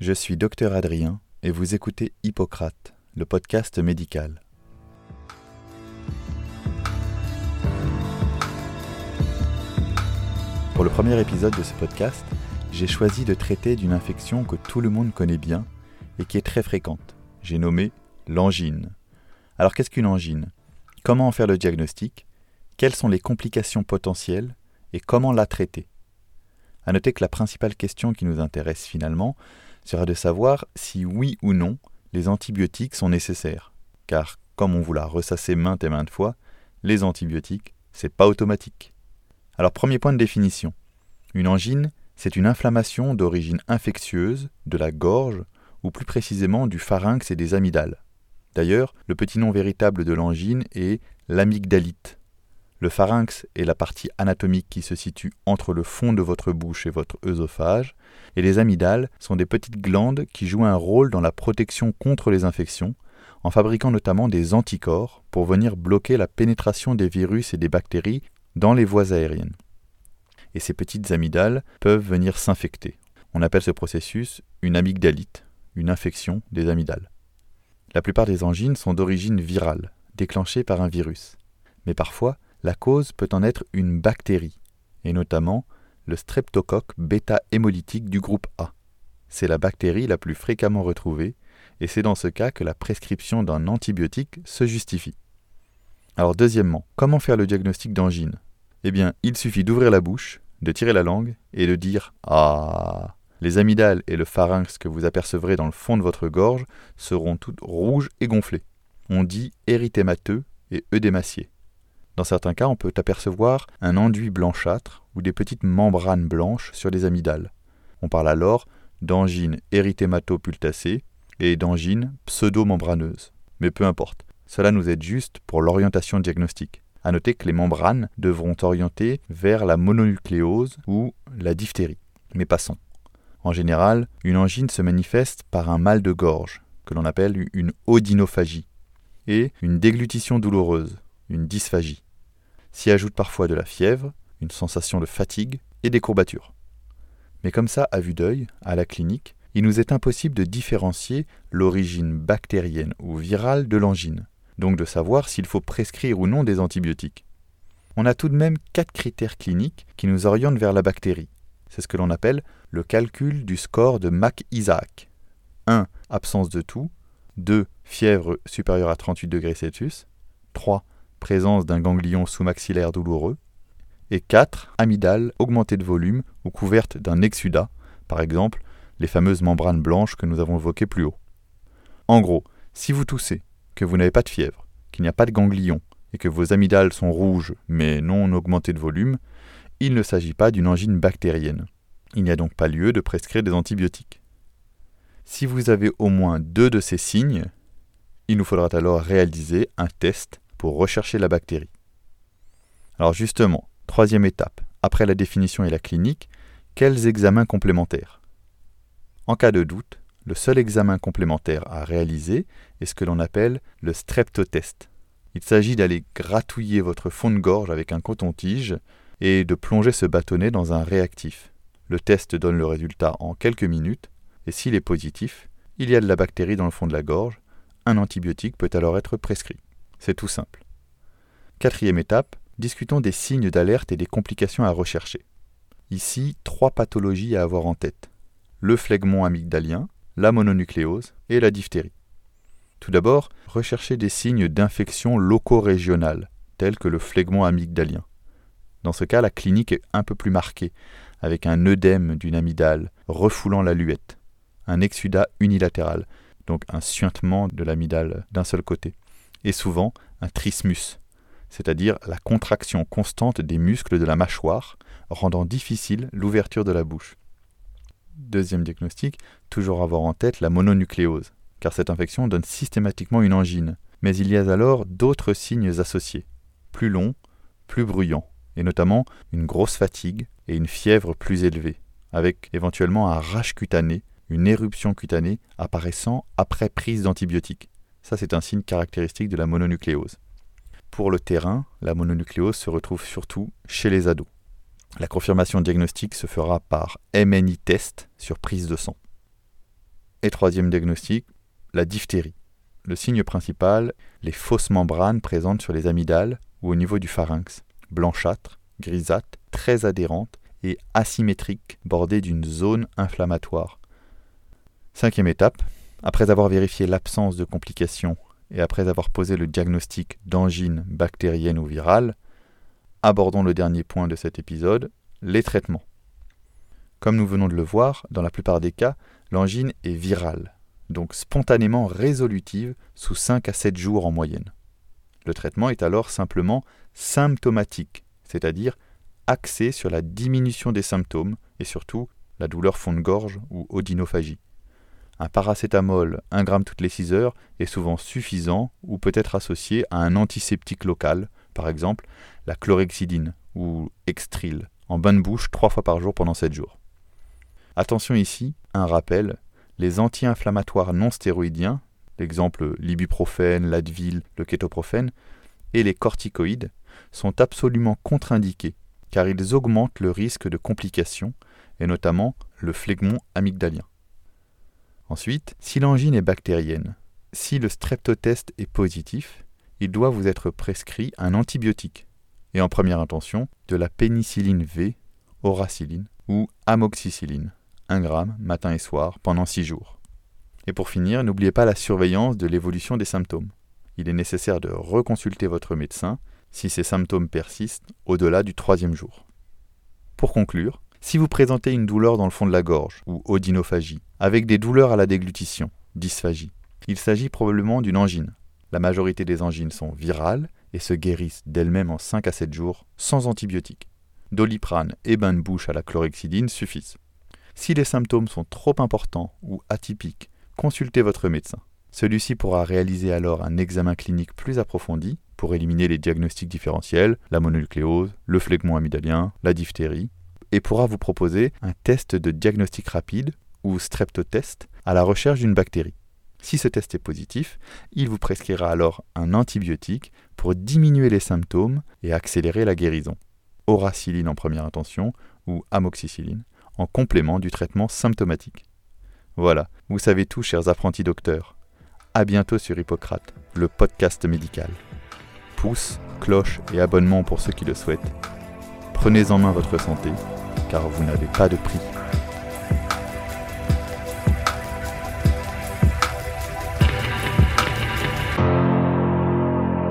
Je suis docteur Adrien et vous écoutez Hippocrate, le podcast médical. Pour le premier épisode de ce podcast, j'ai choisi de traiter d'une infection que tout le monde connaît bien et qui est très fréquente. J'ai nommé l'angine. Alors qu'est-ce qu'une angine? Comment en faire le diagnostic? Quelles sont les complications potentielles et comment la traiter? À noter que la principale question qui nous intéresse finalement sera de savoir si oui ou non les antibiotiques sont nécessaires. Car, comme on vous l'a ressassé maintes et maintes fois, les antibiotiques, c'est pas automatique. Alors, premier point de définition. Une angine, c'est une inflammation d'origine infectieuse de la gorge, ou plus précisément du pharynx et des amygdales. D'ailleurs, le petit nom véritable de l'angine est l'amygdalite. Le pharynx est la partie anatomique qui se situe entre le fond de votre bouche et votre œsophage, et les amygdales sont des petites glandes qui jouent un rôle dans la protection contre les infections, en fabriquant notamment des anticorps pour venir bloquer la pénétration des virus et des bactéries dans les voies aériennes. Et ces petites amygdales peuvent venir s'infecter. On appelle ce processus une amygdalite, une infection des amygdales. La plupart des angines sont d'origine virale, déclenchées par un virus. Mais parfois, la cause peut en être une bactérie, et notamment le streptocoque bêta-hémolytique du groupe A. C'est la bactérie la plus fréquemment retrouvée, et c'est dans ce cas que la prescription d'un antibiotique se justifie. Alors deuxièmement, comment faire le diagnostic d'angine? Eh bien, il suffit d'ouvrir la bouche, de tirer la langue et de dire Ah Les amygdales et le pharynx que vous apercevrez dans le fond de votre gorge seront toutes rouges et gonflées. On dit érythémateux et œdémaciés. Dans certains cas, on peut apercevoir un enduit blanchâtre ou des petites membranes blanches sur les amygdales. On parle alors d'angine érythémato-pultacée et d'angine pseudo-membraneuse. Mais peu importe, cela nous aide juste pour l'orientation diagnostique. A noter que les membranes devront orienter vers la mononucléose ou la diphtérie. Mais passons. En général, une angine se manifeste par un mal de gorge, que l'on appelle une odinophagie, et une déglutition douloureuse, une dysphagie. S'y ajoute parfois de la fièvre, une sensation de fatigue et des courbatures. Mais comme ça, à vue d'œil, à la clinique, il nous est impossible de différencier l'origine bactérienne ou virale de l'angine, donc de savoir s'il faut prescrire ou non des antibiotiques. On a tout de même quatre critères cliniques qui nous orientent vers la bactérie. C'est ce que l'on appelle le calcul du score de Mac-Isaac. 1. Absence de toux. 2. Fièvre supérieure à 38 degrés Celsius. 3 présence d'un ganglion sous-maxillaire douloureux, et 4. Amygdale augmentée de volume ou couverte d'un exudat, par exemple les fameuses membranes blanches que nous avons évoquées plus haut. En gros, si vous toussez, que vous n'avez pas de fièvre, qu'il n'y a pas de ganglion, et que vos amygdales sont rouges mais non augmentées de volume, il ne s'agit pas d'une angine bactérienne. Il n'y a donc pas lieu de prescrire des antibiotiques. Si vous avez au moins deux de ces signes, il nous faudra alors réaliser un test pour rechercher la bactérie. Alors justement, troisième étape, après la définition et la clinique, quels examens complémentaires? En cas de doute, le seul examen complémentaire à réaliser est ce que l'on appelle le streptotest. Il s'agit d'aller gratouiller votre fond de gorge avec un coton-tige et de plonger ce bâtonnet dans un réactif. Le test donne le résultat en quelques minutes, et s'il est positif, il y a de la bactérie dans le fond de la gorge, un antibiotique peut alors être prescrit. C'est tout simple. Quatrième étape, discutons des signes d'alerte et des complications à rechercher. Ici, trois pathologies à avoir en tête. Le phlegmon amygdalien, la mononucléose et la diphtérie. Tout d'abord, recherchez des signes d'infection loco-régionale, tels que le phlegmon amygdalien. Dans ce cas, la clinique est un peu plus marquée, avec un œdème d'une amygdale refoulant la luette, un exudat unilatéral, donc un suintement de l'amygdale d'un seul côté, et souvent un trismus, c'est-à-dire la contraction constante des muscles de la mâchoire, rendant difficile l'ouverture de la bouche. Deuxième diagnostic, toujours avoir en tête la mononucléose, car cette infection donne systématiquement une angine, mais il y a alors d'autres signes associés, plus longs, plus bruyants, et notamment une grosse fatigue et une fièvre plus élevée, avec éventuellement un rage cutané, une éruption cutanée apparaissant après prise d'antibiotiques. Ça, c'est un signe caractéristique de la mononucléose. Pour le terrain, la mononucléose se retrouve surtout chez les ados. La confirmation diagnostique se fera par MNI test sur prise de sang. Et troisième diagnostic, la diphtérie. Le signe principal, les fausses membranes présentes sur les amygdales ou au niveau du pharynx, blanchâtres, grisâtres, très adhérentes et asymétriques, bordées d'une zone inflammatoire. Cinquième étape, après avoir vérifié l'absence de complications et après avoir posé le diagnostic d'angine bactérienne ou virale, abordons le dernier point de cet épisode, les traitements. Comme nous venons de le voir, dans la plupart des cas, l'angine est virale, donc spontanément résolutive sous 5 à 7 jours en moyenne. Le traitement est alors simplement symptomatique, c'est-à-dire axé sur la diminution des symptômes et surtout la douleur fond de gorge ou odinophagie. Un paracétamol 1 gramme toutes les 6 heures est souvent suffisant ou peut être associé à un antiseptique local, par exemple la chlorhexidine ou Extril, en bain de bouche 3 fois par jour pendant 7 jours. Attention ici, un rappel, les anti-inflammatoires non stéroïdiens, l'exemple l'ibuprofène, l'advil, le kétoprophène, et les corticoïdes, sont absolument contre-indiqués car ils augmentent le risque de complications, et notamment le phlegmon amygdalien. Ensuite, si l'angine est bactérienne, si le streptotest est positif, il doit vous être prescrit un antibiotique, et en première intention, de la pénicilline V, auracilline ou amoxicilline, 1 gramme matin et soir pendant 6 jours. Et pour finir, n'oubliez pas la surveillance de l'évolution des symptômes. Il est nécessaire de reconsulter votre médecin si ces symptômes persistent au-delà du troisième jour. Pour conclure, si vous présentez une douleur dans le fond de la gorge ou odinophagie, avec des douleurs à la déglutition, dysphagie, il s'agit probablement d'une angine. La majorité des angines sont virales et se guérissent d'elles-mêmes en 5 à 7 jours sans antibiotiques. Doliprane et bain de bouche à la chlorhexidine suffisent. Si les symptômes sont trop importants ou atypiques, consultez votre médecin. Celui-ci pourra réaliser alors un examen clinique plus approfondi pour éliminer les diagnostics différentiels, la mononucléose, le phlegmon amygdalien, la diphtérie, et pourra vous proposer un test de diagnostic rapide ou streptotest à la recherche d'une bactérie. Si ce test est positif, il vous prescrira alors un antibiotique pour diminuer les symptômes et accélérer la guérison. Auraciline en première intention ou amoxicilline en complément du traitement symptomatique. Voilà, vous savez tout, chers apprentis docteurs. À bientôt sur Hippocrate, le podcast médical. Pouce, cloche et abonnement pour ceux qui le souhaitent. Prenez en main votre santé, car vous n'avez pas de prix.